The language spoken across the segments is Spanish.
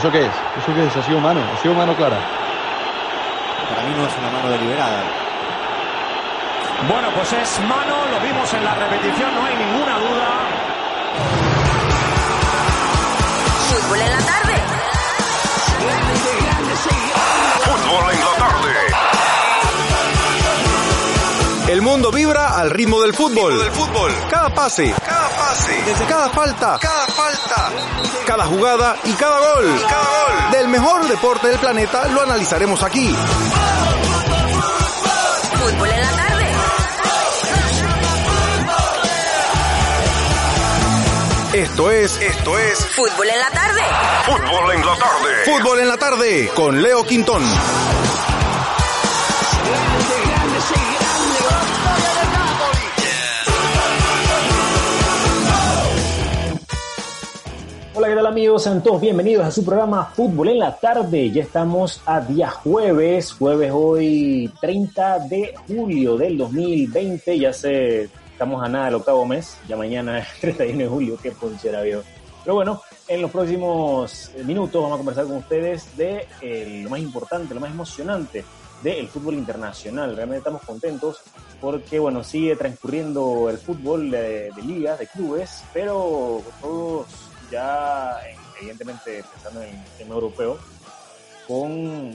¿Eso qué es? ¿Eso qué es? ¿Ha sido mano? ¿Ha sido mano clara? Para mí no es una mano deliberada. Bueno, pues es mano, lo vimos en la repetición, no hay ninguna duda. Fútbol en la tarde. Fútbol en la tarde. El mundo vibra al ritmo del fútbol. Del fútbol. Cada pase, cada pase, desde cada falta, cada falta, cada jugada y cada gol. Cada gol. Del mejor deporte del planeta lo analizaremos aquí. Fútbol en la tarde. Esto es, esto es Fútbol en la tarde. Fútbol en la tarde. Fútbol en la tarde con Leo Quintón. Hola, ¿qué tal amigos? Sean todos bienvenidos a su programa Fútbol en la tarde. Ya estamos a día jueves, jueves hoy 30 de julio del 2020. Ya se estamos a nada del octavo mes, ya mañana es 31 de julio, qué ponchera viejo. Pero bueno, en los próximos minutos vamos a conversar con ustedes de eh, lo más importante, lo más emocionante del fútbol internacional. Realmente estamos contentos porque, bueno, sigue transcurriendo el fútbol de, de ligas, de clubes, pero todos ya, eh, evidentemente, pensando en el tema europeo, con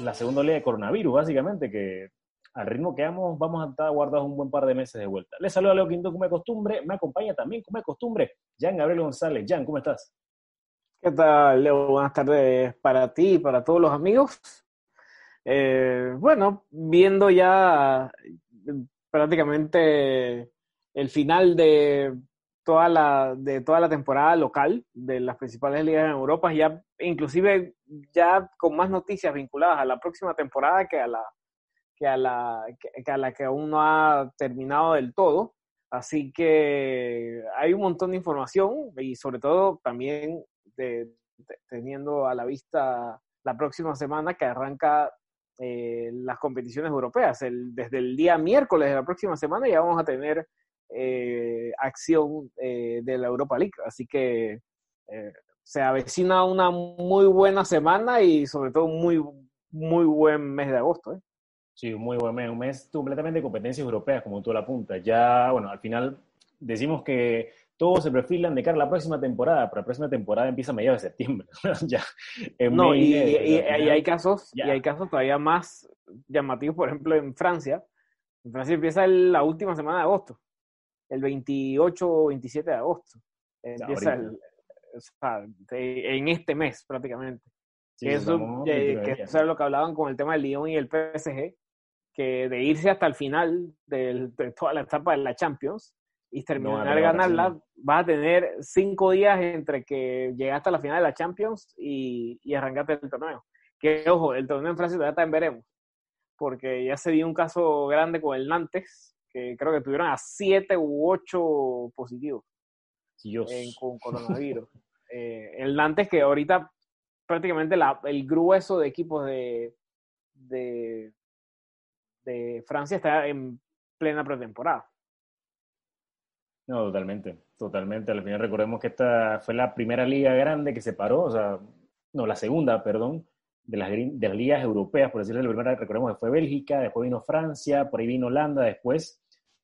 la segunda ola de coronavirus, básicamente, que al ritmo que vamos, vamos a estar guardados un buen par de meses de vuelta. Les saludo a Leo Quinto como de costumbre, me acompaña también como de costumbre Jan Gabriel González. Jan, ¿cómo estás? ¿Qué tal, Leo? Buenas tardes para ti y para todos los amigos. Eh, bueno, viendo ya prácticamente el final de toda la de toda la temporada local de las principales ligas en Europa, ya inclusive ya con más noticias vinculadas a la próxima temporada que a la que a la que, a la que aún no ha terminado del todo. Así que hay un montón de información y sobre todo también teniendo a la vista la próxima semana que arranca eh, las competiciones europeas. Desde el día miércoles de la próxima semana ya vamos a tener eh, acción eh, de la Europa League. Así que eh, se avecina una muy buena semana y sobre todo muy, muy buen mes de agosto. Sí, un muy buen mes, un mes completamente de competencias europeas, como tú la apuntas. Ya, bueno, al final decimos que todos se perfilan de cara a la próxima temporada, pero la próxima temporada empieza a mediados de septiembre. ya, no, y, y, y, y, hay casos, ya. y hay casos todavía más llamativos, por ejemplo, en Francia. En Francia empieza el, la última semana de agosto, el 28 o 27 de agosto. Empieza el, o sea, en este mes prácticamente. Sí, que eso, eh, que eso es lo que hablaban con el tema del Lyon y el PSG, que de irse hasta el final de, de toda la etapa de la Champions y terminar no, ganarla, vas a tener cinco días entre que llegaste a la final de la Champions y, y arrancaste el torneo. Que ojo, el torneo en Francia todavía también veremos, porque ya se dio un caso grande con el Nantes, que creo que tuvieron a siete u ocho positivos en, con coronavirus. eh, el Nantes que ahorita prácticamente la, el grueso de equipos de, de, de Francia está en plena pretemporada. No, totalmente, totalmente. Al final recordemos que esta fue la primera liga grande que se paró, o sea, no, la segunda, perdón, de las, de las ligas europeas, por decirlo, la primera, recordemos que fue Bélgica, después vino Francia, por ahí vino Holanda, después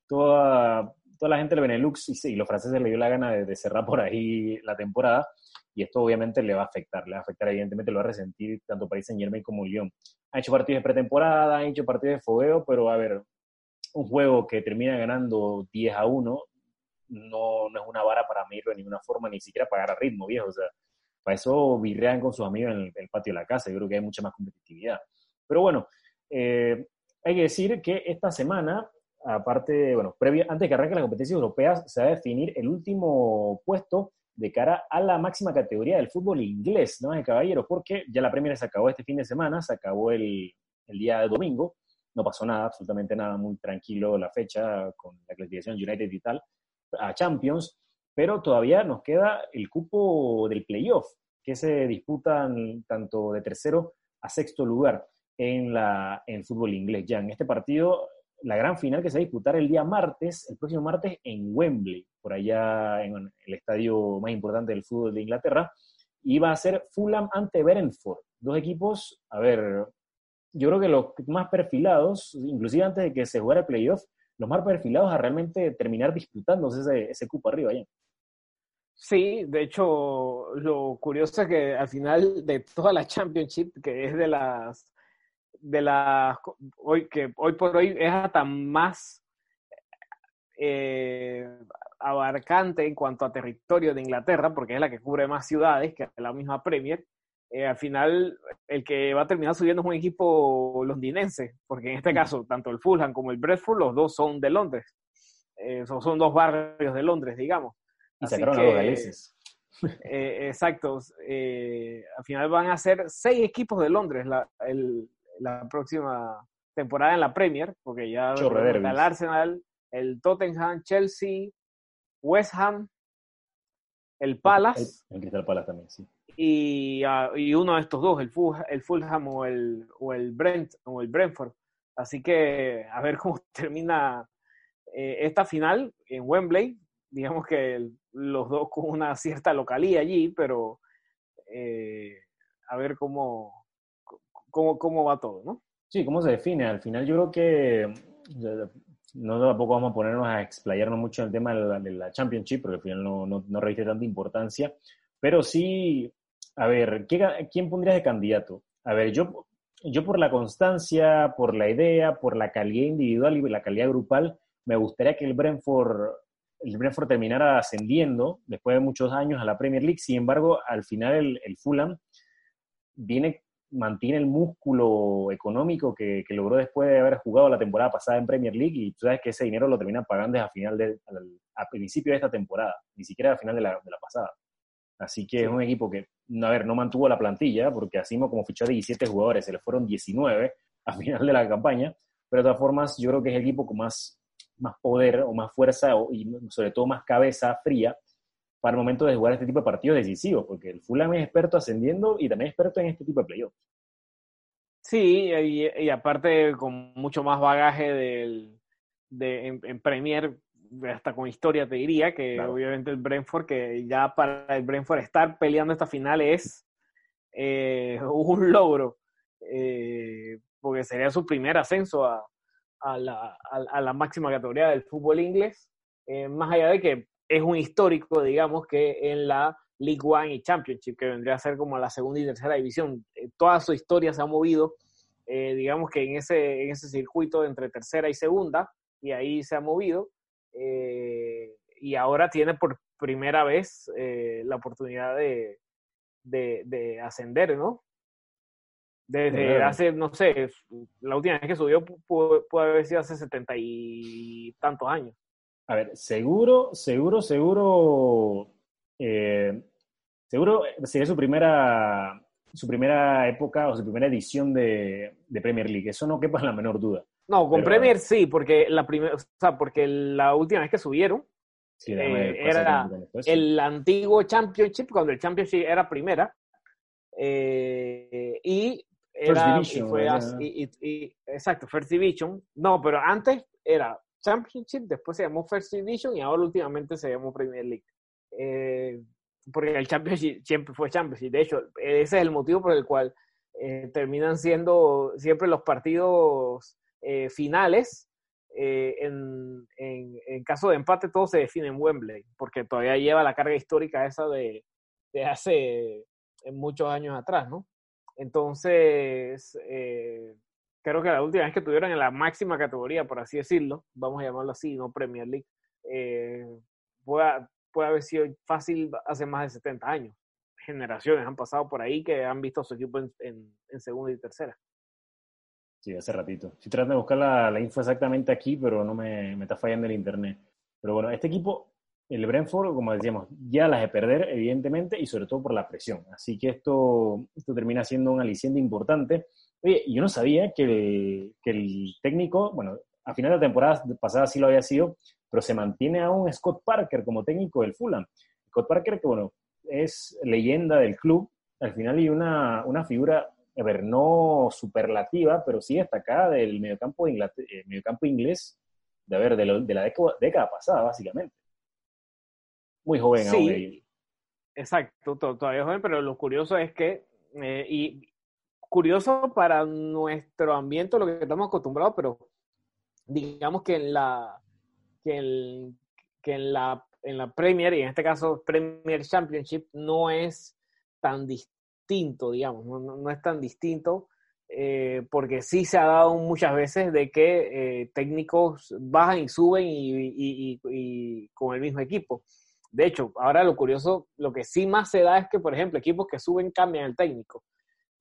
toda, toda la gente del Benelux y, los franceses le dio la gana de, cerrar por ahí la temporada, y esto obviamente le va a afectar, le va a afectar, evidentemente lo va a resentir tanto Paris Saint Germain como Lyon. Han hecho partidos de pretemporada, han hecho partidos de fogueo, pero a ver, un juego que termina ganando 10 a 1 no, no es una vara para medirlo de ninguna forma, ni siquiera pagar a ritmo, viejo. O sea, para eso virrean con sus amigos en el, el, patio de la casa. Yo creo que hay mucha más competitividad. Pero bueno, eh, hay que decir que esta semana aparte, bueno, previo, antes que arranque la competencia europea, se va a definir el último puesto de cara a la máxima categoría del fútbol inglés, ¿no? De caballeros, porque ya la Premier se acabó este fin de semana, se acabó el, el día de domingo, no pasó nada, absolutamente nada, muy tranquilo la fecha con la clasificación United y tal, a Champions, pero todavía nos queda el cupo del playoff, que se disputan tanto de tercero a sexto lugar en, la, en el fútbol inglés. Ya en este partido, la gran final que se va a disputar el día martes, el próximo martes en Wembley, por allá en el estadio más importante del fútbol de Inglaterra, y va a ser Fulham ante Brentford. Dos equipos, a ver, yo creo que los más perfilados, inclusive antes de que se jugara el playoff, los más perfilados a realmente terminar disputándose ese, ese cupo arriba ya. Sí, de hecho, lo curioso es que al final de toda la Championship, que es de las de las hoy que hoy por hoy es hasta más eh, abarcante en cuanto a territorio de Inglaterra, porque es la que cubre más ciudades que la misma Premier. Eh, al final, el que va a terminar subiendo es un equipo londinense, porque en este caso, tanto el Fulham como el Bradford, los dos son de Londres. Eh, son, son, dos barrios de Londres, digamos. Y sacaron a los galeses. Eh, exacto. Eh, al final van a ser seis equipos de Londres la, el, la próxima temporada en la Premier, porque ya el Arsenal, el Tottenham, Chelsea, West Ham, el Palace. El, el Crystal Palace también, sí. Y, uh, y, uno de estos dos, el, Fulham, el Fulham o el, o el Brent o el Brentford. Así que a ver cómo termina eh, esta final en Wembley. Digamos que los dos con una cierta localía allí, pero eh, a ver cómo, cómo, cómo va todo, ¿no? Sí, cómo se define. Al final yo creo que no tampoco vamos a ponernos a explayarnos mucho en el tema de la, de la Championship, porque al final no, no, no reviste tanta importancia, pero sí, a ver, ¿qué, ¿quién pondrías de candidato? A ver, yo, yo por la constancia, por la idea, por la calidad individual y la calidad grupal, me gustaría que el Brentford el Brentford terminara ascendiendo después de muchos años a la Premier League. Sin embargo, al final el, el Fulham viene, mantiene el músculo económico que, que, logró después de haber jugado la temporada pasada en Premier League y tú sabes que ese dinero lo terminan pagando a final de, a principio de esta temporada, ni siquiera al final de la, de la pasada. Así que sí. es un equipo que, a ver, no mantuvo la plantilla, porque así como fichó 17 jugadores, se le fueron 19 a final de la campaña, pero de todas formas yo creo que es el equipo con más más poder o más fuerza o, y sobre todo más cabeza fría para el momento de jugar este tipo de partidos decisivos, porque el Fulham es experto ascendiendo y también experto en este tipo de playoffs. Sí, y, y, aparte con mucho más bagaje del, de, en, en, Premier, hasta con historia te diría, que claro. obviamente el Brentford, que ya para el Brentford estar peleando esta final es eh, un logro, eh, porque sería su primer ascenso a, a la, a, a la, máxima categoría del fútbol inglés, eh, más allá de que es un histórico, digamos, que en la League One y Championship, que vendría a ser como la segunda y tercera división, eh, toda su historia se ha movido, eh, digamos que en ese, en ese circuito entre tercera y segunda, y ahí se ha movido, eh, y ahora tiene por primera vez la oportunidad de, de, de ascender, ¿no? Desde hace, no sé, la última vez que subió puede, puede haber sido hace setenta y tantos años. A ver, seguro, seguro, seguro, eh, seguro sería su primera, su primera época o su primera edición de, de Premier League. Eso no quepa la menor duda. No, con Pero, Premier sí, porque la primera, o sea, porque la última vez que subieron sí, eh, era el antiguo Championship, cuando el Championship era primera. Eh, y era, Division, y fue así, y, y, exacto, First Division. No, pero antes era Championship, después se llamó First Division y ahora últimamente se llamó Premier League. Eh, porque el Championship siempre fue Championship. De hecho, ese es el motivo por el cual eh, terminan siendo siempre los partidos eh, finales. En, en, caso de empate, todo se define en Wembley, porque todavía lleva la carga histórica esa de, de hace muchos años atrás, ¿no? Entonces, creo que la última vez que tuvieron en la máxima categoría, por así decirlo, vamos a llamarlo así, no Premier League, eh, puede, puede, haber sido fácil hace más de 70 años. Generaciones han pasado por ahí que han visto a su equipo en, en, en segunda y tercera. Sí, hace ratito. Estoy tratando de buscar la, la info exactamente aquí, pero no me, me, está fallando el internet. Pero bueno, este equipo, el Brentford, como decíamos, ya las de perder, evidentemente, y sobre todo por la presión. Así que esto, esto termina siendo un aliciente importante. Oye, yo no sabía que el, que el técnico, bueno, a final de la temporada pasada sí lo había sido, pero se mantiene aún Scott Parker como técnico del Fulham. Scott Parker, que bueno, es leyenda del club, al final y una, una figura a ver, no superlativa, pero sí destacada del mediocampo, de eh, mediocampo inglés, de, ver, de, de la década, pasada, básicamente. Muy joven sí, Exacto, todavía joven, pero lo curioso es que, eh, y curioso para nuestro ambiente, lo que estamos acostumbrados, pero digamos que en la, que en la, en la Premier, y en este caso Premier Championship, no es tan distinto digamos, no, es tan distinto, eh, porque sí se ha dado muchas veces de que eh, técnicos bajan y suben y, con el mismo equipo. De hecho, ahora lo curioso, lo que sí más se da es que, por ejemplo, equipos que suben cambian el técnico.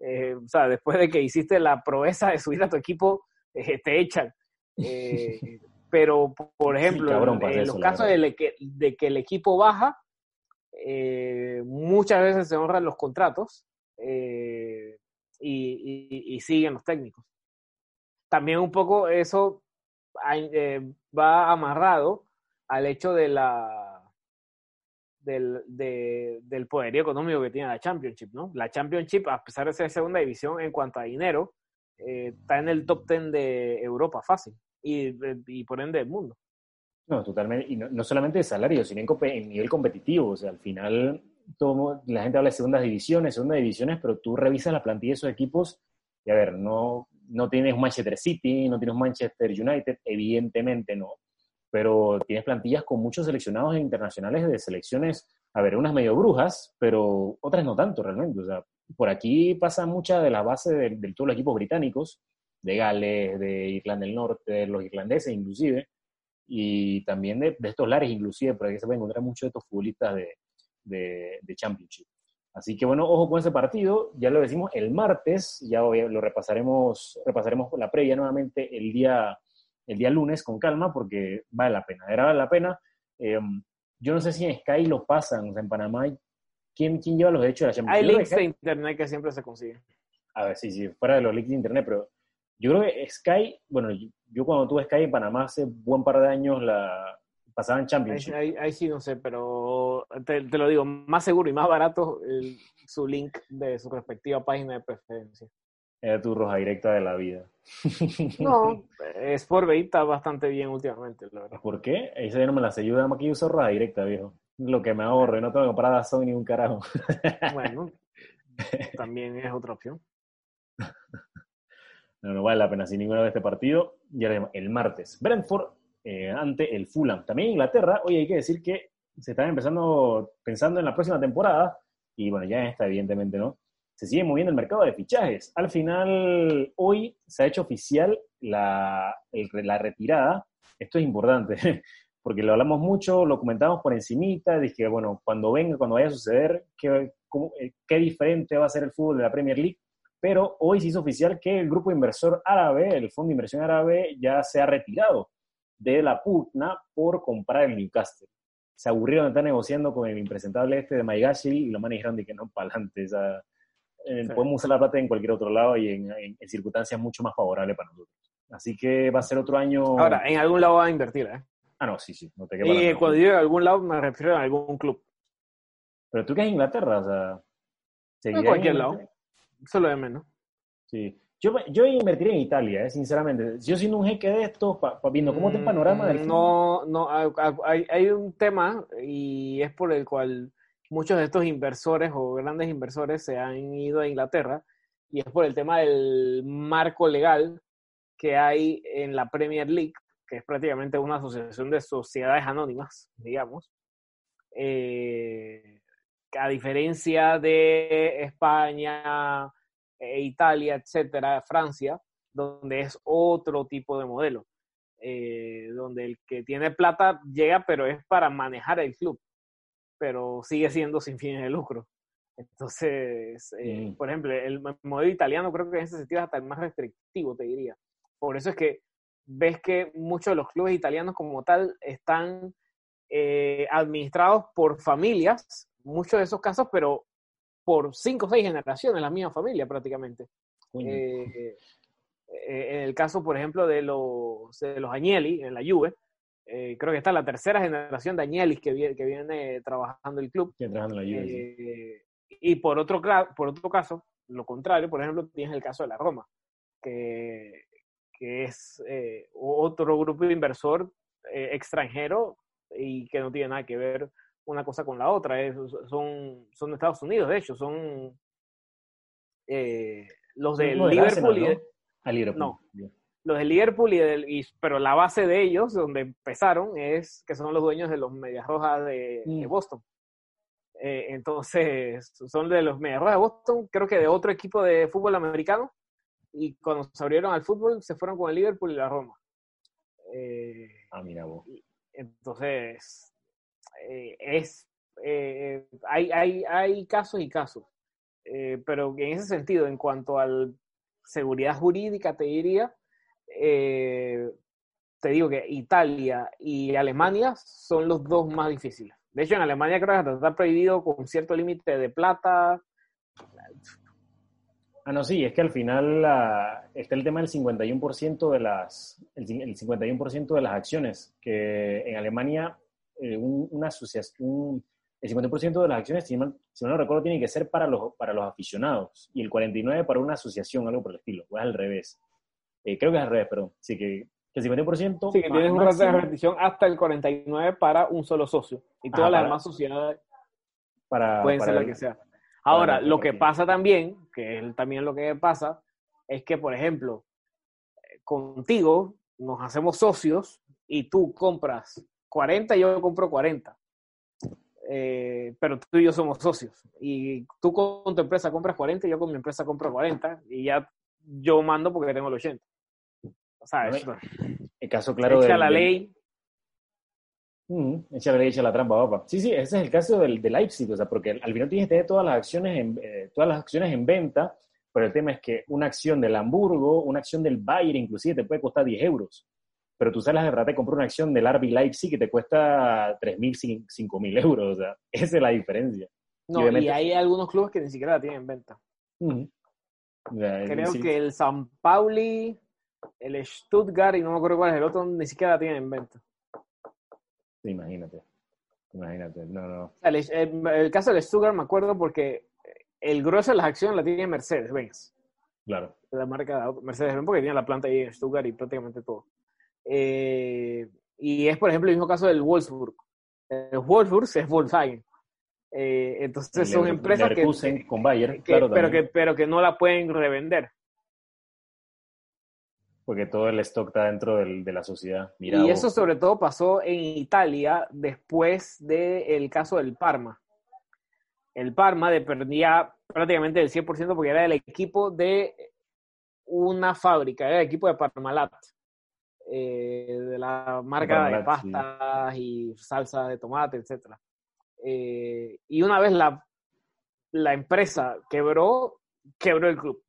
Eh, o sea, después de que hiciste la proeza de subir a tu equipo, te echan. pero, por ejemplo, en, los casos de que, de que, el equipo baja, muchas veces se honran los contratos eh, y, siguen los técnicos. También un poco eso eh, va amarrado al hecho de la del, del poderío económico que tiene la Championship, ¿no? La Championship, a pesar de ser segunda división en cuanto a dinero, eh, está en el top 10 de Europa fácil y, y por ende del mundo. No, totalmente. Y no, solamente de salario, sino en, en, nivel competitivo. O sea, al final todo, la gente habla de segundas divisiones, segundas divisiones, pero tú revisas la plantilla de esos equipos y a ver, no, no tienes un Manchester City, no tienes un Manchester United, evidentemente no, pero tienes plantillas con muchos seleccionados internacionales de selecciones, a ver, unas medio brujas, pero otras no tanto realmente. O sea, por aquí pasa mucha de la base de, de todos los equipos británicos, de Gales, de Irlanda del Norte, de los irlandeses inclusive, y también de, de estos lares inclusive, por aquí se pueden encontrar muchos de estos futbolistas de, de, Championship. Así que bueno, ojo con ese partido, ya lo decimos el martes, ya lo repasaremos, repasaremos la previa nuevamente el día, el día lunes con calma porque vale la pena, era vale la pena. Em, yo no sé si en Sky lo pasan, o sea, en Panamá, ¿quién, quién lleva los derechos de la Champions Hay links de internet que siempre se consiguen. A ver, sí, sí, fuera de los links de internet, pero yo creo que Sky, bueno, yo cuando tuve Sky en Panamá hace buen par de años, la, pasaban Championship. Ahí, sí no sé, pero te, lo digo, más seguro y más barato su link de su respectiva página de preferencia. Era tu roja directa de la vida. No, Sportbay está bastante bien últimamente, la verdad. ¿Por qué? Esa no me la sé. Yo que uso roja directa, viejo. Lo que me ahorre, no tengo que comprar a Sony ni un carajo. Bueno, también es otra opción. No, no vale la pena sin ninguna de este partido. Ya el martes. Brentford eh, ante el Fulham. También en Inglaterra, hoy hay que decir que se están empezando pensando en la próxima temporada, y bueno, ya en esta evidentemente no, se sigue moviendo el mercado de fichajes. Al final, hoy se ha hecho oficial la, la retirada. Esto es importante, porque lo hablamos mucho, lo comentamos por encimita, dije, bueno, cuando venga, cuando vaya a suceder, qué, eh, qué diferente va a ser el fútbol de la Premier League. Pero hoy se hizo oficial que el grupo inversor árabe, el Fondo de Inversión Árabe, ya se ha retirado de la pugna por comprar el Newcastle. Se aburrieron de estar negociando con el impresentable este de Maigashi y lo más dijeron de que no, para adelante. Eh, podemos usar la plata en cualquier otro lado y en, circunstancias mucho más favorables para nosotros. Así que va a ser otro año. Ahora, en algún lado va a invertir, ¿eh? Ah, no, sí, sí. No te y cuando digo en algún lado me refiero a algún club. Pero tú que es Inglaterra, o sea. En cualquier lado. Solo de menos. Sí. Yo, yo invertiría en Italia, eh, sinceramente. Yo siendo un jeque de esto, viendo cómo está el panorama del mm, No, no, hay, hay, un tema y es por el cual muchos de estos inversores o grandes inversores se han ido a Inglaterra y es por el tema del marco legal que hay en la Premier League, que es prácticamente una asociación de sociedades anónimas, digamos. Eh, a diferencia de España, e Italia, etcétera, Francia, donde es otro tipo de modelo, eh, donde el que tiene plata llega, pero es para manejar el club, pero sigue siendo sin fines de lucro. Entonces, eh, por ejemplo, el modelo italiano creo que en ese sentido es hasta el más restrictivo, te diría. Por eso es que ves que muchos de los clubes italianos como tal están eh, administrados por familias, muchos de esos casos, pero por cinco o seis generaciones, la misma familia prácticamente. Eh, en el caso, por ejemplo, de los, de los Agnelli en la Juve, eh, creo que está la tercera generación de Añelis que viene, que viene trabajando el club. Eh, y por otro, por otro caso, lo contrario, por ejemplo, tienes el caso de la Roma, que, que es eh, otro grupo de inversor extranjero y que no tiene nada que ver una cosa con la otra. son, son de Estados Unidos, de hecho, son los de Liverpool, y Liverpool. No, los de Liverpool, y, del, pero la base de ellos, donde empezaron, es que son los dueños de los Medias Rojas de, mm. Boston. Eh, entonces, son de los Medias Rojas de Boston, creo que de otro equipo de fútbol americano, y cuando se abrieron al fútbol, se fueron con el Liverpool y la Roma. Eh, ah, mira vos. Entonces, eh, es, hay, hay, hay casos y casos. pero en ese sentido, en cuanto a seguridad jurídica, te diría, eh, te digo que Italia y Alemania son los dos más difíciles. De hecho, en Alemania creo que está prohibido con cierto límite de plata. Ah, no, sí, es que al final está el tema del 51% de las, el, 51% de las acciones, que en Alemania eh, una asociación, el 50% de las acciones, si, no no recuerdo, tiene que ser para los, para los aficionados y el 49% para una asociación, algo por el estilo, o es al revés. Eh, creo que es al revés, pero sí que, el 50%. Sí, que tienes un rato de repetición hasta el 49% para un solo socio. Y todas las demás sociedades para, pueden ser la que sea. Ahora, lo que pasa también, que es también lo que pasa, es que, por ejemplo, contigo nos hacemos socios y tú compras 40 y yo compro 40. Eh, pero tú y yo somos socios. Y tú con tu empresa compras 40 y yo con mi empresa compro 40. Y ya yo mando porque tengo el 80. O sea, el caso claro echa la ley. Mm, echa la ley, echa la trampa, papá. Sí, sí, ese es el caso del, del Leipzig, o sea, porque al final tienes que tener todas las acciones en, eh, todas las acciones en venta, pero el tema es que una acción del Hamburgo, una acción del Bayern inclusive te puede costar 10 euros. Pero tú sales de verdad comprar una acción del RB Leipzig que te cuesta 3.000, 5.000 euros. O sea, esa es la diferencia. No, y, hay algunos clubes que ni siquiera la tienen en venta. Creo que el San Pauli, el Stuttgart y no me acuerdo cuál es el otro, ni siquiera la tienen en venta. Imagínate. Imagínate, no, no. El, caso del Stuttgart me acuerdo porque el grueso de las acciones la tiene Mercedes-Benz. Claro. La marca Mercedes-Benz porque tiene la planta ahí en Stuttgart y prácticamente todo. Eh, y es, por ejemplo, el mismo caso del Wolfsburg. El Wolfsburg es Volkswagen. Eh, entonces son empresas que, con Bayer, pero, que, pero que no la pueden revender. Porque todo el stock está dentro de la sociedad. y eso sobre todo pasó en Italia después del caso del Parma. El Parma dependía prácticamente del 100% porque era el equipo de una fábrica, era el equipo de Parmalat, eh, de la marca de, pastas y salsa de tomate, etcétera. Eh, y una vez la, la empresa quebró, quebró el club.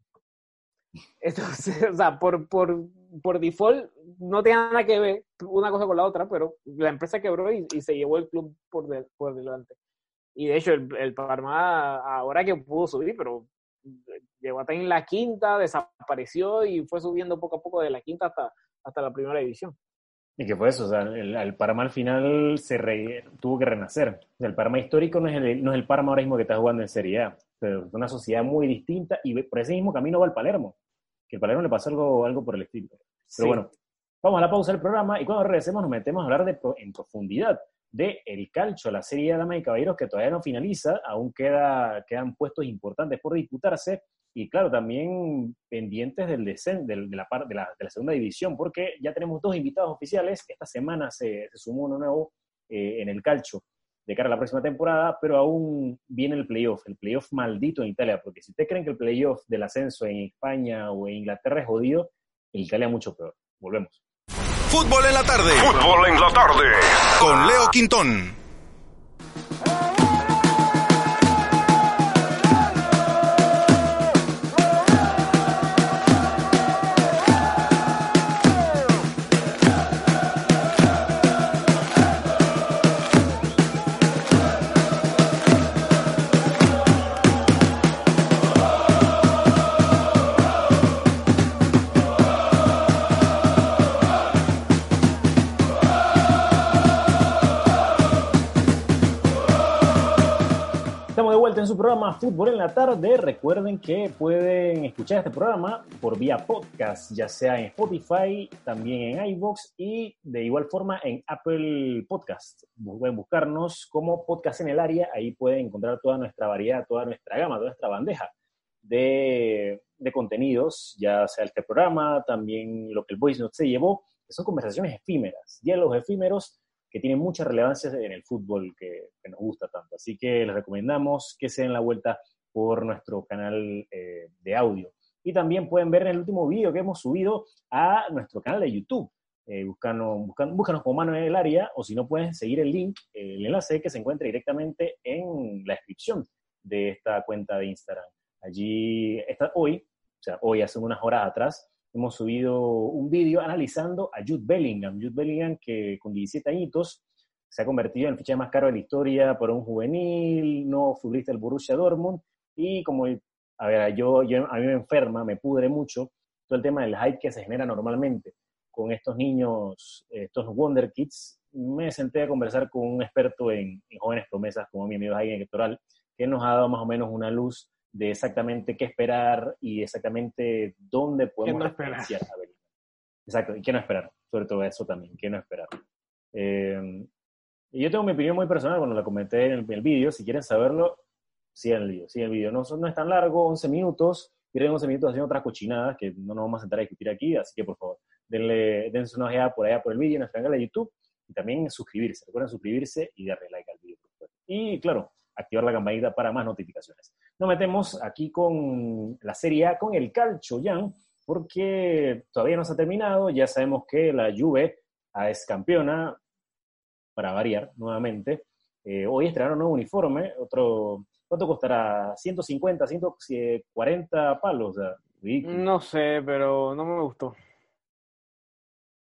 Entonces, o sea, por, por, por default no tiene nada que ver una cosa con la otra, pero la empresa quebró y, se llevó el club por, por delante. Y de hecho, el, el Parma ahora que pudo subir, pero llegó hasta en la quinta, desapareció y fue subiendo poco a poco de la quinta hasta, hasta la primera división. Y que fue eso, o sea, el, Parma al final se tuvo que renacer. El Parma histórico no es el, no es el Parma ahora mismo que está jugando en Serie A. Es una sociedad muy distinta y por ese mismo camino va el Palermo. Que el Palermo le pasó algo, algo por el estilo. Pero bueno, vamos a la pausa del programa y cuando regresemos nos metemos a hablar de, en profundidad de El Calcio, la Serie de Damas y Caballeros que todavía no finaliza, aún queda, quedan puestos importantes por disputarse y claro, también pendientes del de, la, de, la, de la segunda división, porque ya tenemos dos invitados oficiales. Esta semana se, sumó uno nuevo eh, en el calcio de cara a la próxima temporada, pero aún viene el playoff, el playoff maldito en Italia, porque si ustedes creen que el playoff del ascenso en España o en Inglaterra es jodido, en Italia mucho peor. Volvemos. Fútbol en la tarde. Fútbol en la tarde. Con Leo Quintón. Vuelta en su programa Fútbol en la Tarde. Recuerden que pueden escuchar este programa por vía podcast, ya sea en Spotify, también en iVoox y de igual forma en Apple Podcast. Pueden buscarnos como Podcast en el área, ahí pueden encontrar toda nuestra variedad, toda nuestra gama, toda nuestra bandeja de, de contenidos, ya sea este programa, también lo que el Voice Note se llevó, que son conversaciones efímeras, diálogos efímeros que tienen mucha relevancia en el fútbol que, nos gusta tanto. Así que les recomendamos que se den la vuelta por nuestro canal eh, de audio. Y también pueden ver el último vídeo que hemos subido a nuestro canal de YouTube. Eh, búscanos, búscanos como mano en el área o si no pueden seguir el link, el enlace que se encuentra directamente en la descripción de esta cuenta de Instagram. Allí está hoy, o sea, hoy hace unas horas atrás, hemos subido un vídeo analizando a Jude Bellingham. Jude Bellingham que con 17 añitos se ha convertido en el fichaje más caro de la historia por un juvenil, no futbolista del Borussia Dortmund. Y como, a ver, yo, yo, a mí me enferma, me pudre mucho todo el tema del hype que se genera normalmente con estos niños, estos Wonder Kids. Me senté a conversar con un experto en, jóvenes promesas, como mi amigo Jaime Electoral, que nos ha dado más o menos una luz de exactamente qué esperar y exactamente dónde podemos esperar? a Exacto, y qué no esperar, sobre todo eso también, qué no esperar. Eh, yo tengo mi opinión muy personal, cuando la comenté en el, vídeo, si quieren saberlo, sigan el vídeo, sigan el vídeo. No, no es tan largo, 11 minutos, pierden 11 minutos haciendo otras cochinadas que no nos vamos a sentar a discutir aquí, así que por favor, denle, dense una ojeada por allá por el vídeo en nuestro canal de YouTube y también suscribirse. Recuerden suscribirse y darle like al vídeo. Y claro, activar la campanita para más notificaciones. Nos metemos aquí con la Serie A, con el Calcio Jan, porque todavía no se ha terminado. Ya sabemos que la Juve es campeona, para variar nuevamente. Eh, hoy estrenaron un nuevo uniforme, otro, ¿cuánto costará? 150, 140 palos. no sé, pero no me gustó.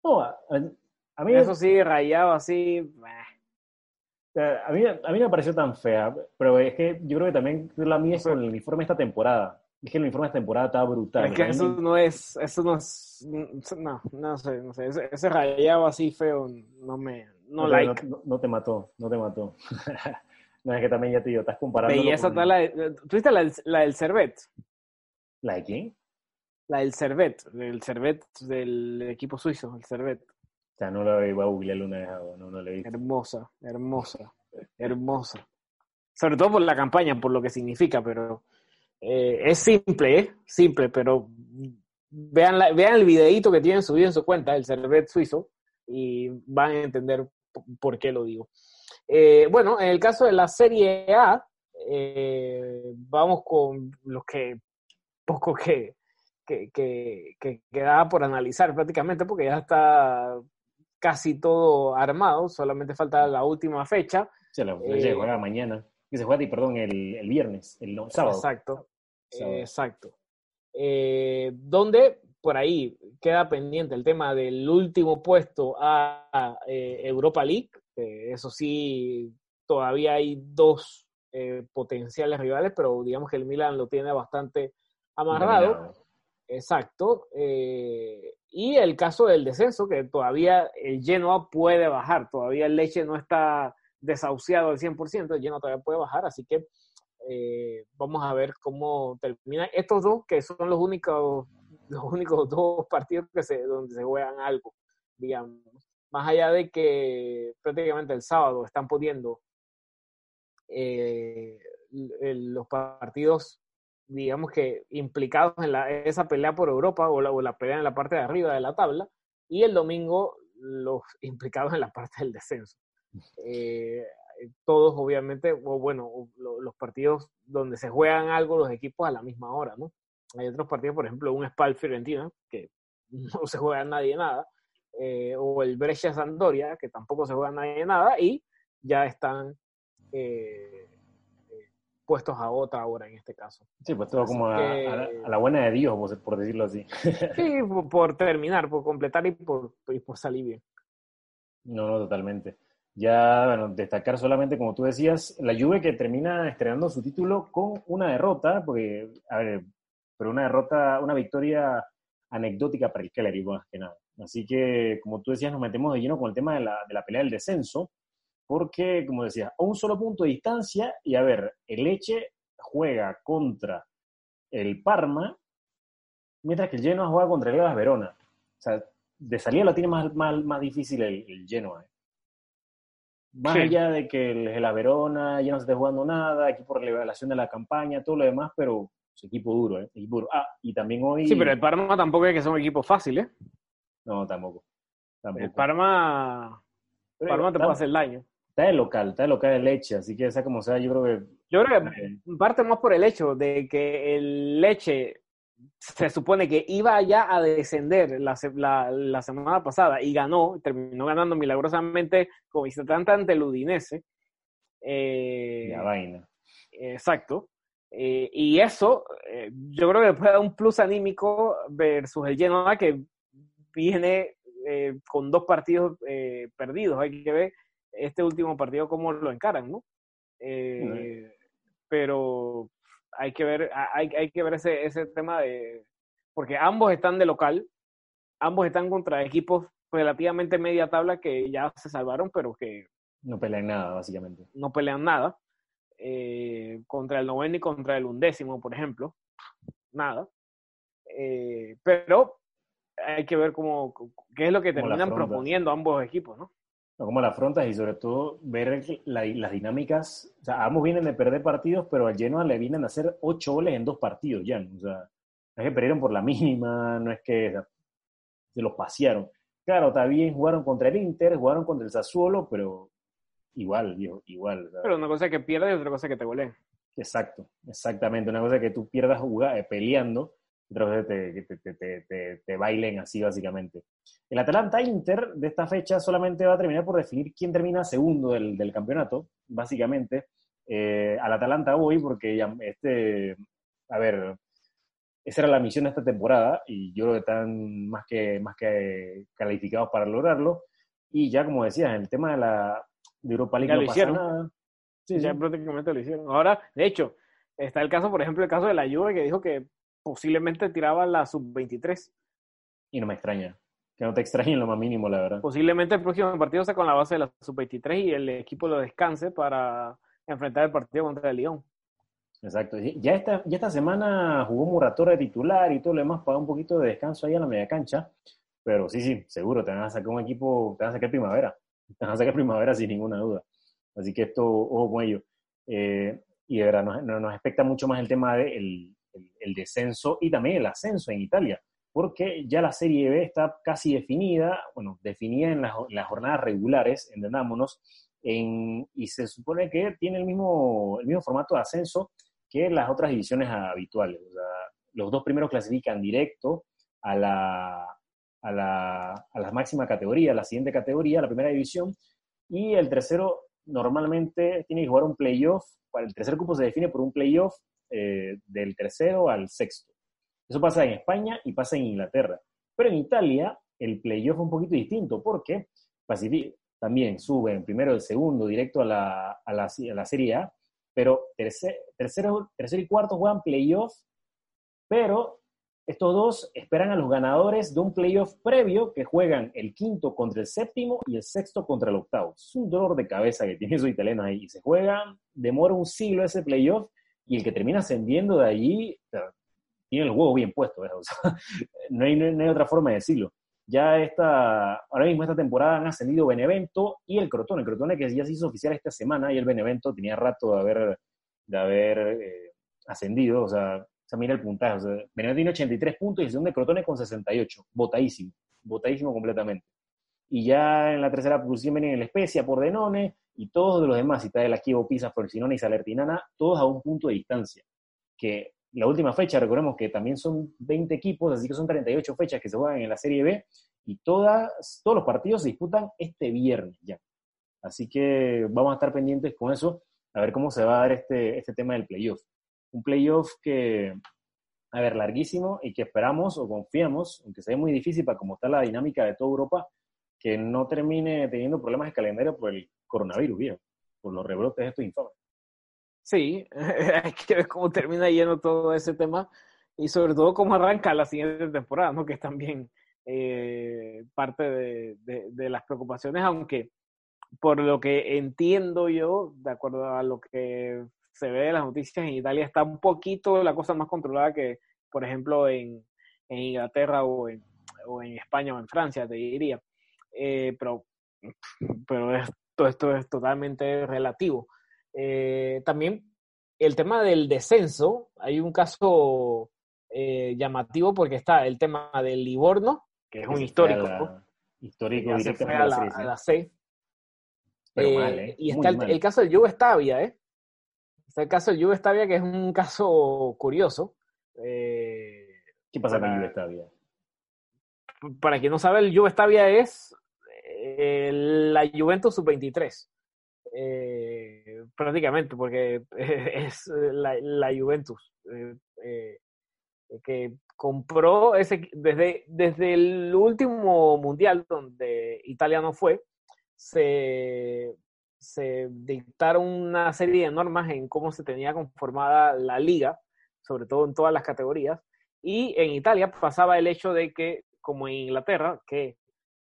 No, a, mí... Eso sí, rayado así... A mí, a mí me pareció tan fea, pero es que yo creo que también la mía es con el uniforme esta temporada. Es que el uniforme esta temporada estaba brutal. Es que eso no es, eso no es, no, no sé, no sé, ese, rayado así feo no me, no, like. No, te mató, no te mató. no, es que también ya te digo, estás comparando. Y esa con... la, ¿Tuviste la, la del Servet? ¿La de quién? La del Servet, el Servet del equipo suizo, el Servet no lo iba a googlear una vez, le Hermosa, hermosa, hermosa. Sobre todo por la campaña, por lo que significa, pero eh, es simple, ¿eh? Simple, pero vean, la, vean el videíto que tienen subido en su cuenta, el Cervet suizo, y van a entender por qué lo digo. Eh, bueno, en el caso de la Serie A, eh, vamos con los que poco que, que, que, que, quedaba por analizar prácticamente, porque ya está casi todo armado, solamente falta la última fecha. Se lo eh, juega mañana. Que se juega, perdón, el, el viernes, el sábado. Exacto, exacto. Eh, donde por ahí queda pendiente el tema del último puesto a, eh, Europa League. eso sí, todavía hay dos eh, potenciales rivales, pero digamos que el Milan lo tiene bastante amarrado. Exacto. Eh, y el caso del descenso, que todavía el Genoa puede bajar, todavía el Leche no está desahuciado al 100%, el Genoa todavía puede bajar, así que eh, vamos a ver cómo termina estos dos, que son los únicos, los únicos dos partidos que se, donde se juegan algo, digamos. Más allá de que prácticamente el sábado están poniendo eh, los partidos digamos que implicados en la, esa pelea por Europa o la, o la pelea en la parte de arriba de la tabla, y el domingo los implicados en la parte del descenso. Eh, todos obviamente, o bueno, los partidos donde se juegan algo los equipos a la misma hora, ¿no? Hay otros partidos, por ejemplo, un Spal Fiorentina, que no se juega nadie nada, eh, o el Brescia Sandoria, que tampoco se juega nadie nada, y ya están eh, puestos a otra hora en este caso. Sí, pues todo como a, la, buena de Dios, por, decirlo así. Sí, por, terminar, por completar y por, por salir bien. No, no, totalmente. Ya, bueno, destacar solamente, como tú decías, la Juve que termina estrenando su título con una derrota, porque, a ver, pero una derrota, una victoria anecdótica para el Cagliari, más que nada. Así que, como tú decías, nos metemos de lleno con el tema de la, de la pelea del descenso, porque, como decía, a un solo punto de distancia, y a ver, el Leche juega contra el Parma, mientras que el Genoa juega contra el Hellas Verona. O sea, de salida lo tiene más, más, más difícil el, el Genoa. ¿eh? Más Sí. allá de que el Hellas Verona ya no se esté jugando nada, equipo por revelación de la campaña, todo lo demás, pero es equipo duro, ¿eh? Equipo duro. Ah, y también hoy... Sí, pero el Parma tampoco es que sea un equipo fácil, ¿eh? No, tampoco. tampoco. El Parma, Pero Parma te puede hacer daño. Está de local, está de local de leche, así que sea como sea, yo creo que Yo creo que parte más por el hecho de que el Leche se supone que iba ya a descender la, la, la semana pasada y ganó, terminó ganando milagrosamente como visitante ante el Udinese. Eh, la vaina. Exacto. Eh, y eso, eh, yo creo que puede dar un plus anímico versus el Genoa que viene eh, con dos partidos perdidos. Hay que ver este último partido cómo lo encaran, ¿no? Eh, Pero hay que ver, hay, hay que ver ese, ese tema de. Porque ambos están de local, ambos están contra equipos relativamente media tabla que ya se salvaron, pero que No pelean nada, básicamente. no pelean nada. Eh, contra el noveno y contra el undécimo, por ejemplo. Nada. Eh, pero hay que ver cómo, qué es lo que terminan proponiendo ambos equipos, ¿no? No, cómo la afrontas y sobre todo ver la- las dinámicas. O sea, ambos vienen de perder partidos, pero al Genoa le vienen a hacer ocho goles en dos partidos ya. O sea, no es que perdieron por la mínima, no es que o sea, se los pasearon. Claro, está bien, jugaron contra el Inter, jugaron contra el Sassuolo, pero igual, viejo, igual. Pero una cosa es que pierdes y otra cosa es que te goleen. Exacto, exactamente. Una cosa que tú pierdas jugada, eh, peleando, otra cosa es que te, te, te, te- bailen así, básicamente. El Atalanta-Inter de esta fecha solamente va a terminar por definir quién termina segundo del, del campeonato, básicamente. Eh, al Atalanta hoy, porque ya este, a ver, esa era la misión de esta temporada y yo creo que están más que, más que calificados para lograrlo. Y ya, como decías, el tema de la de Europa League Ya no lo pasa hicieron. nada. Sí, ya sí. prácticamente lo hicieron. Ahora, de hecho, está el caso, por ejemplo, el caso de la Juve que dijo que posiblemente tiraba la sub-23. Y no me extraña. Que no te extrañe en lo más mínimo, la verdad. Posiblemente el próximo partido sea con la base de la sub-23 y el equipo lo descanse para enfrentar el partido contra el Lyon. Exacto. Ya esta, ya esta semana jugó Muratora de titular y todo lo demás para un poquito de descanso ahí en la media cancha. Pero sí, sí, seguro, te van a sacar un equipo, te van a sacar primavera. Te van a sacar primavera sin ninguna duda. Así que esto, ojo con ello. Eh, y de verdad, nos, nos, nos expecta mucho más el tema del de el, descenso y también el ascenso en Italia. Porque ya la Serie B está casi definida, bueno, definida en las, jornadas regulares, entendámonos, en, y se supone que tiene el mismo, el mismo formato de ascenso que las otras divisiones habituales. Los dos primeros clasifican directo a la, a la, a la máxima categoría, a la siguiente categoría, la primera división, y el tercero normalmente tiene que jugar un playoff, el tercer cupo se define por un playoff eh, del tercero al sexto. Eso pasa en España y pasa en Inglaterra. Pero en Italia el playoff es un poquito distinto porque también suben primero el segundo directo a la, a la, a la Serie A, pero tercer, tercero, tercero y cuarto juegan playoff, pero estos dos esperan a los ganadores de un playoff previo que juegan el quinto contra el séptimo y el sexto contra el octavo. Es un dolor de cabeza que tiene esos italianos ahí. Y se juega, demora un siglo ese playoff y el que termina ascendiendo de allí tiene el huevo bien puesto. No, hay, no hay otra forma de decirlo. Ya esta, ahora mismo esta temporada han ascendido Benevento y el Crotone. El Crotone que ya se hizo oficial esta semana y el Benevento tenía rato de haber, de haber eh, ascendido. O sea, mira el puntaje. Benevento tiene 83 puntos y el segundo Crotone con 68. Botadísimo. Botadísimo completamente. Y ya en la tercera posición vienen el Especia, Pordenone y todos los demás, Città del Chievo, Pisa, Frosinone y Salertinana, todos a un punto de distancia. Que la última fecha, recordemos que también son 20 equipos, así que son 38 fechas que se juegan en la Serie B y todas, todos los partidos se disputan este viernes ya. Así que vamos a estar pendientes con eso, a ver cómo se va a dar este, este tema del playoff. Un playoff que, a ver, larguísimo y que esperamos o confiamos, aunque sea muy difícil para cómo está la dinámica de toda Europa, que no termine teniendo problemas de calendario por el coronavirus, ¿bien? por los rebrotes de estos infames. Sí, hay que ver cómo termina yendo todo ese tema y sobre todo cómo arranca la siguiente temporada, ¿no? que es también eh, parte de, de, de, las preocupaciones, aunque por lo que entiendo yo, de acuerdo a lo que se ve de las noticias, en Italia está un poquito la cosa más controlada que, por ejemplo, en, en Inglaterra o en, o en España o en Francia, te diría. Eh, pero pero esto, esto es totalmente relativo. Eh, también el tema del descenso, hay un caso eh, llamativo porque está el tema del Livorno, que es un histórico. histórico que fue a la, C. Y está el, caso del Juve Stabia, ¿eh? Está el caso del Juve Stabia, que es un caso curioso. ¿Qué pasa con el Juve Stabia? Para quien no sabe, el Juve Stabia es eh, la Juventus sub-23. Eh, prácticamente, porque es la, Juventus eh, que compró ese desde, desde el último mundial donde Italia no fue, se, se dictaron una serie de normas en cómo se tenía conformada la liga, sobre todo en todas las categorías, y en Italia pasaba el hecho de que, como en Inglaterra, que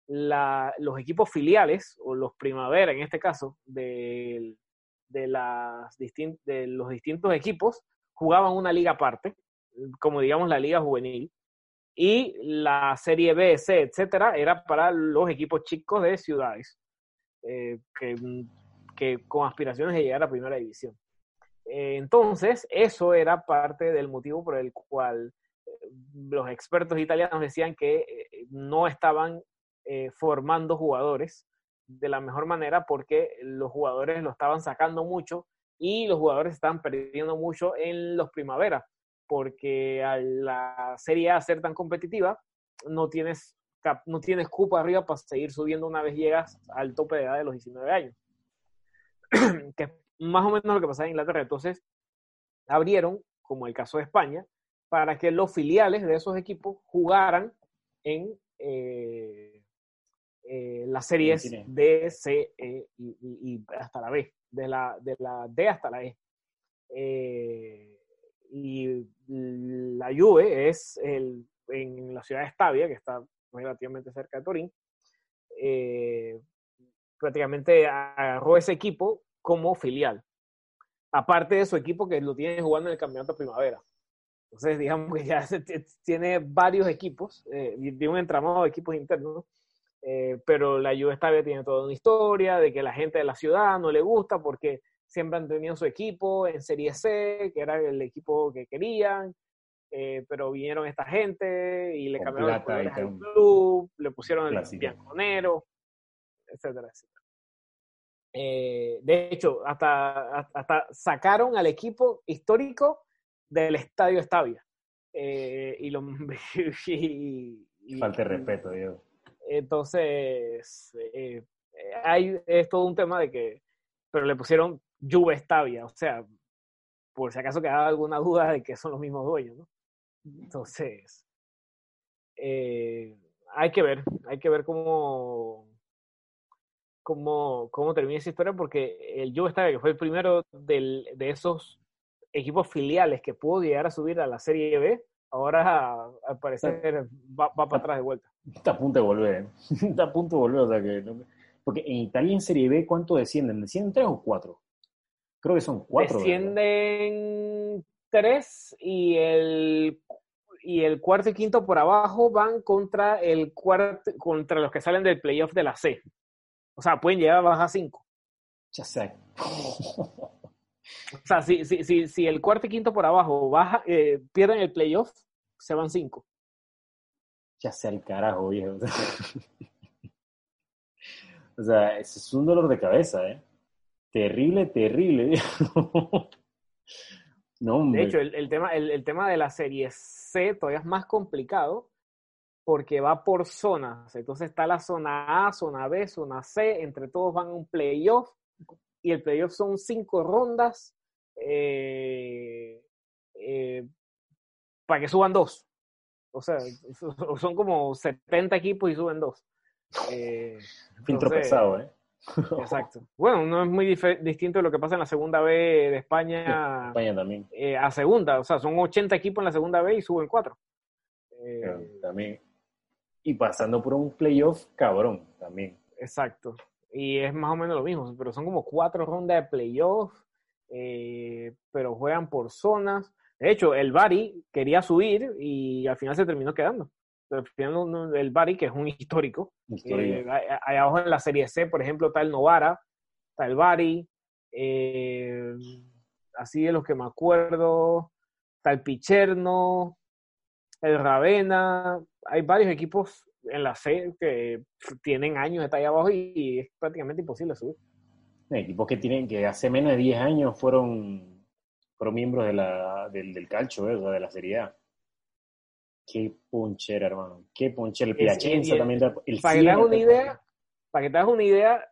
los equipos filiales, o los primavera en este caso, de, de, las de los distintos equipos, jugaban una liga aparte, como digamos la liga juvenil, y la serie B, C, etcétera, era para los equipos chicos de ciudades, eh, que, que, con aspiraciones de llegar a primera división. Eh, entonces, eso era parte del motivo por el cual eh, los expertos italianos decían que no estaban eh, formando jugadores de la mejor manera porque los jugadores lo estaban sacando mucho y los jugadores estaban perdiendo mucho en los primaveras porque a la Serie A ser tan competitiva no tienes no tienes cupo arriba para seguir subiendo una vez llegas al tope de edad de los 19 años. que es más o menos lo que pasaba en Inglaterra. Entonces, abrieron, como el caso de España, para que los filiales de esos equipos jugaran en eh, eh, las series D, C e, y, hasta la B, de la, de la D hasta la E. Eh, y la Juve es el, en la ciudad de Stabia, que está relativamente cerca de Turín, eh, prácticamente agarró ese equipo como filial. Aparte de su equipo que lo tiene jugando en el campeonato primavera. Entonces, digamos que ya tiene varios equipos, eh, de un entramado de equipos internos eh, pero la Juve Stabia tiene toda una historia de que la gente de la ciudad no le gusta porque siempre han tenido su equipo en Serie C, que era el equipo que querían, eh, pero vinieron esta gente y le cambiaron los colores al club, le pusieron el bianconero, etcétera, etcétera. Eh, de hecho, hasta, hasta sacaron al equipo histórico del Estadio Stabia. y lo Falta de respeto, Diego. Entonces, eh, hay, es todo un tema de que, pero le pusieron Juve Stavia, o sea, por si acaso quedaba alguna duda de que son los mismos dueños, ¿no? Entonces, eh, hay que ver, hay que ver cómo, cómo, cómo termina esa historia, porque el Juve Stavia, que fue el primero del, de esos equipos filiales que pudo llegar a subir a la Serie B, ahora al parecer va, va para atrás de vuelta. Está a punto de volver. ¿eh? Está a punto de volver, o sea que... Porque en Italia en Serie B, ¿cuánto descienden? ¿Descienden tres o cuatro? Creo que son cuatro. Descienden tres y el, y el cuarto y quinto por abajo van contra, el cuarto, contra los que salen del playoff de la C. O sea, pueden llegar a bajar cinco. Ya sé. O sea, si, si, si, si el cuarto y quinto por abajo baja, eh, pierden el playoff, se van cinco. Ya sea el carajo, viejo. o sea, es un dolor de cabeza, ¿eh? Terrible, terrible. no, De hecho, el, tema, el, tema de la serie C todavía es más complicado porque va por zonas. Entonces está la zona A, zona B, zona C, entre todos van a un playoff y el playoff son cinco rondas eh, eh, para que suban dos. O sea, son como 70 equipos y suben dos. Eh, Filtro pesado, ¿eh? Exacto. Bueno, no es muy distinto de lo que pasa en la segunda B de España. España también. Eh, a segunda, o sea, son 80 equipos en la segunda B y suben cuatro. también. Y pasando por un playoff cabrón también. Exacto. y es más o menos lo mismo, pero son como cuatro rondas de playoffs, eh, pero juegan por zonas. De hecho, el Bari quería subir y al final se terminó quedando. Al final, el Bari, que es un histórico, eh, ahí abajo en la Serie C, por ejemplo, está el Novara, está el Bari, eh, así de los que me acuerdo, está el Picherno, el Ravena, hay varios equipos en la C que tienen años de estar ahí abajo y, es prácticamente imposible subir. Equipos que tienen que hace menos de 10 años fueron, fueron miembros de la, del, del calcio, ¿eh? de la Serie A. Qué punchera, hermano. Qué punchera. El Piacenza también. El para, que te hagas una idea, para que te hagas una idea,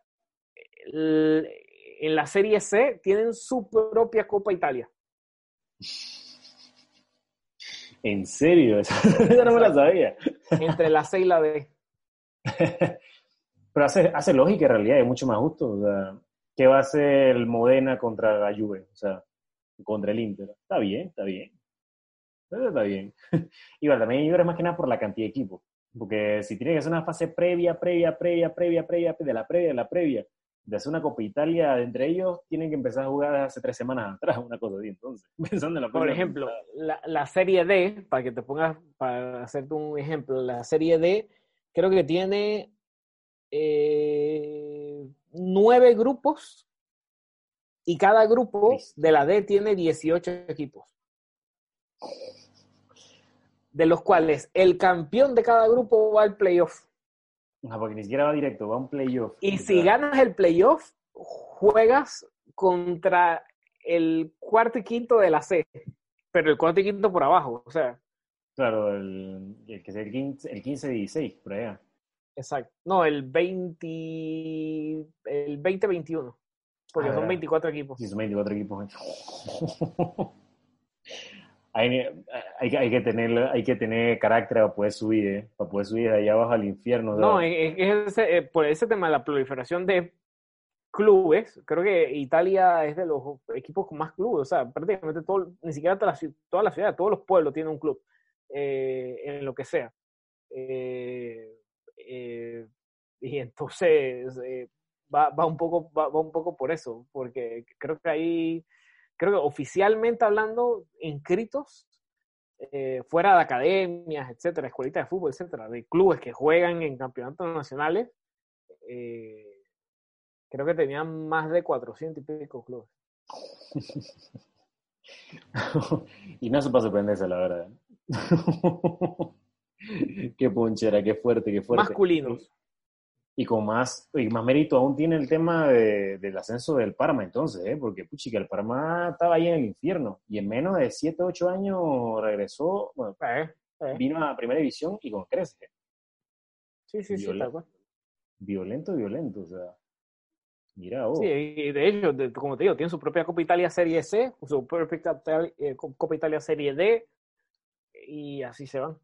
en la Serie C tienen su propia Copa Italia. ¿En serio? Esa no me la sabía. Entre la C y la D. Pero hace, hace lógica en realidad, es mucho más justo. O sea, ¿Qué va a hacer el Modena contra la Juve? O sea, contra el Inter. Está bien, está bien. Está bien. Igual, también yo creo más que nada por la cantidad de equipos. Porque si tiene que hacer una fase previa, previa, previa, previa, previa, de la previa, de la previa, de hacer una Copa Italia entre ellos, tienen que empezar a jugar hace tres semanas atrás, una cosa así. Entonces, pensando en la Por ejemplo, la, la, Serie D, para que te pongas, para hacerte un ejemplo, la Serie D creo que tiene eh, nueve grupos y cada grupo de la D tiene 18 equipos. De los cuales el campeón de cada grupo va al playoff. No, porque ni siquiera va directo, va a un playoff. Y si ganas el playoff, juegas contra el cuarto y quinto de la C, pero el cuarto y quinto por abajo, o sea. Claro, el, que el 15, el 15 16, por allá. Exacto. No, el 20, el 20-21, porque son 24 equipos. Sí, son 24 equipos. hay, hay, que tener, hay que tener carácter para poder subir, ¿eh? para poder subir de allá abajo al infierno. No, es, ese, eh, por ese tema de la proliferación de clubes, creo que Italia es de los equipos con más clubes, o sea, prácticamente todo, ni siquiera toda la, toda la ciudad, todos los pueblos tienen un club, eh, en lo que sea. Eh, y entonces va, va, un poco, va, va, un poco por eso, porque creo que ahí creo que oficialmente hablando, inscritos eh, fuera de academias, etcétera, escuelitas de fútbol, etcétera, de clubes que juegan en campeonatos nacionales, eh, creo que tenían más de 400 y pico clubes. y no se puede sorprenderse, la verdad. qué ponchera, qué fuerte, qué fuerte. Masculinos y con más, y más mérito aún tiene el tema de, del ascenso del Parma entonces, ¿eh? porque puchica, el Parma estaba ahí en el infierno y en menos de 7, 8 años regresó, bueno, eh, eh. vino a primera división y con crece. Sí, sí, sí, tal cual. Violento, violento, o sea. Mira, oh. Sí, y de hecho, como te digo, tiene su propia Copa Italia Serie C, su propia eh, Copa Italia Serie D, y así se van.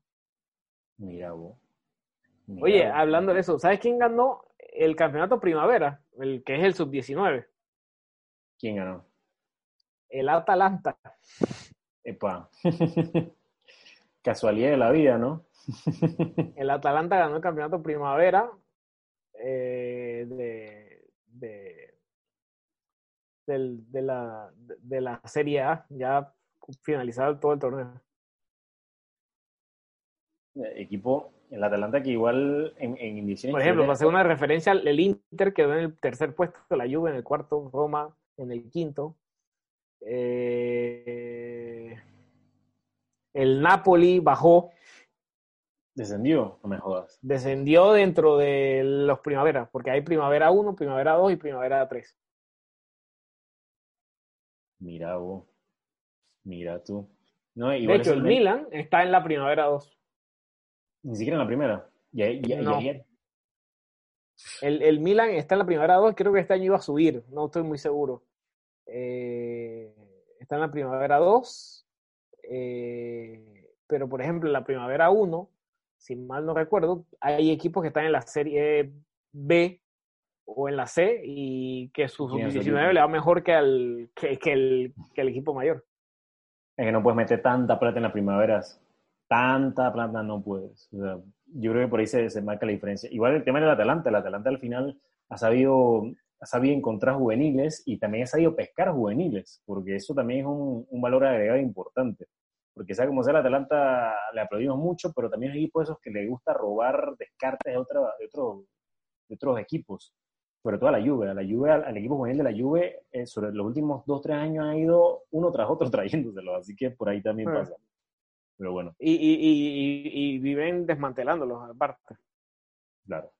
Mira, vos. Oye, hablando de eso, ¿sabes quién ganó el campeonato primavera? El que es el sub-19. ¿Quién ganó? El Atalanta. Epa. Casualidad de la vida, ¿no? el Atalanta ganó el campeonato primavera eh, de, de, de, la, de la Serie A, ya finalizado todo el torneo. Equipo el Atalanta que igual en, en Por ejemplo, para hacer una referencia, el Inter quedó en el tercer puesto, la Juve en el cuarto, Roma en el quinto. Eh, el Napoli bajó. ¿Descendió? No me jodas. Descendió dentro de los primaveras, porque hay primavera 1, primavera 2 y primavera 3. Mira vos. Mira tú. No, de hecho, el Milan está en la primavera 2. Ni siquiera en la primera. No. el, el, Milan está en la primera dos, creo que este año iba a subir, no estoy muy seguro. Eh, está en la primavera 2, eh, pero por ejemplo en la primavera 1, si mal no recuerdo, hay equipos que están en la serie B o en la C y que su sub-19 le va mejor que, al, que, que, el, que el equipo mayor. Es que no puedes meter tanta plata en las primaveras tanta plata no puedes. yo creo que por ahí se, marca la diferencia. Igual el tema del Atalanta, el Atalanta al final ha sabido, ha sabido encontrar juveniles y también ha sabido pescar juveniles, porque eso también es un, un valor agregado importante. Porque sea como sea, el Atalanta le aplaudimos mucho, pero también es equipo esos que le gusta robar descartes de, otra, de, otro, de otros equipos sobre todo a la Juve. A la Juve, al, equipo juvenil de la Juve, eh, sobre los últimos dos, tres años ha ido uno tras otro trayéndoselo, así que por ahí también pasa. Pero bueno. Y, y, y, y, viven desmantelándolos, aparte. Claro.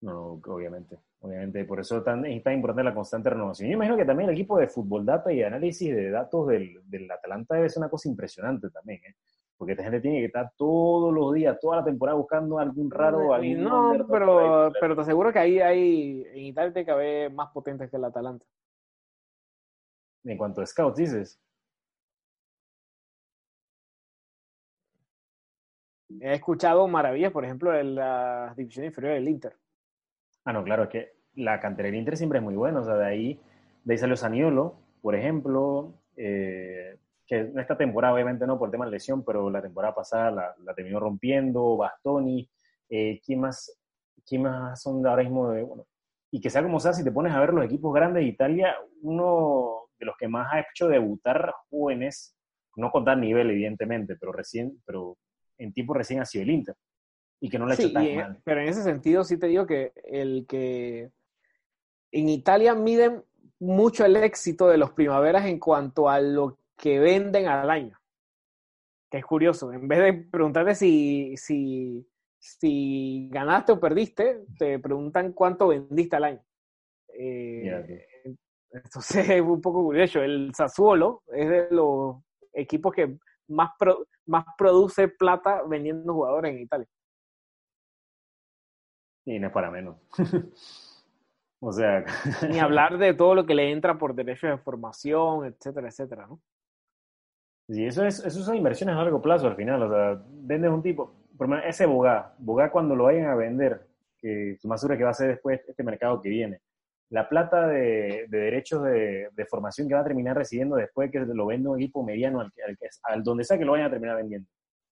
No, obviamente. Obviamente, por eso tan, es tan importante la constante renovación. Yo imagino que también el equipo de fútbol data y análisis de datos del, del Atalanta debe ser una cosa impresionante también, ¿eh? porque esta gente tiene que estar todos los días, toda la temporada buscando algún raro. Algún no, pero, pero te aseguro que ahí hay, en Italia tiene que haber más potentes que el Atalanta. En cuanto a scouts, dices. He escuchado maravillas, por ejemplo, en la división inferior del Inter. Ah, no, claro, es que la cantera del Inter siempre es muy buena, o sea, de ahí, de ahí salió Saniolo, por ejemplo, eh, que esta temporada obviamente no por tema de lesión, pero la temporada pasada la, terminó rompiendo, Bastoni, eh, ¿quién, más, ¿quién más son ahora mismo de, y que sea como sea, si te pones a ver los equipos grandes de Italia, uno de los que más ha hecho debutar jóvenes, no con tal nivel evidentemente, pero recién, pero en tiempo recién ha sido el Inter, y que no le ha hecho tan mal. Pero en ese sentido sí te digo que el que en Italia miden mucho el éxito de los primaveras en cuanto a lo que venden al año. Que es curioso. En vez de preguntarte si, si, si ganaste o perdiste, te preguntan cuánto vendiste al año. Eh, entonces es un poco curioso. El Sassuolo es de los equipos que más, más produce plata vendiendo jugadores en Italia. Y no es para menos. o sea. Ni hablar de todo lo que le entra por derechos de formación, etcétera, etcétera, ¿no? Sí, eso, es, eso son inversiones a largo plazo al final. O sea, vendes un tipo, por ese Bogá, Bogá cuando lo vayan a vender, que su más seguro que va a ser después este mercado que viene, la plata de, derechos de, formación que va a terminar recibiendo después que lo vende un equipo mediano al, al, al donde sea que lo vayan a terminar vendiendo.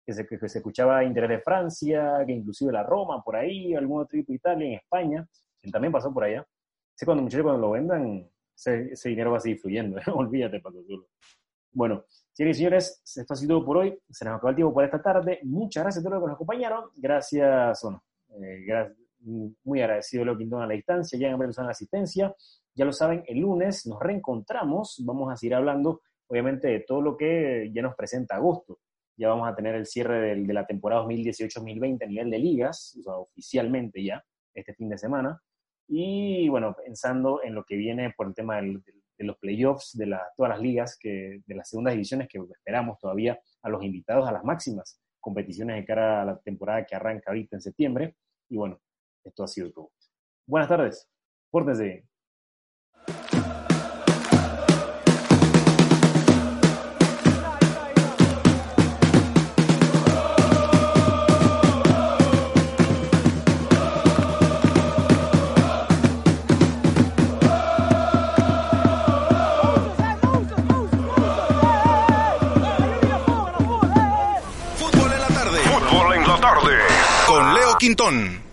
Que se, que se escuchaba interés de Francia, que inclusive la Roma por ahí, algún otro equipo de Italia, en España, también pasó por allá. Sé cuando muchachos cuando lo vendan, ese, dinero va a seguir fluyendo, olvídate, Paco Zulo. Bueno, Señores y señores, esto ha sido todo por hoy. Se nos acabó el tiempo por esta tarde. Muchas gracias a todos los que nos acompañaron. Gracias, bueno, eh, muy agradecido Leo Quintón a la distancia, ya en a la asistencia. Ya lo saben, el lunes nos reencontramos. Vamos a seguir hablando, obviamente, de todo lo que ya nos presenta agosto. Ya vamos a tener el cierre de la temporada 2018-2020 a nivel de ligas, o sea, oficialmente ya, este fin de semana. Y bueno, pensando en lo que viene por el tema del de los playoffs de todas las ligas, que, de las segundas divisiones, que esperamos todavía a los invitados a las máximas competiciones de cara a la temporada que arranca ahorita en septiembre. Y bueno, esto ha sido todo. Buenas tardes, pórtense Quintón.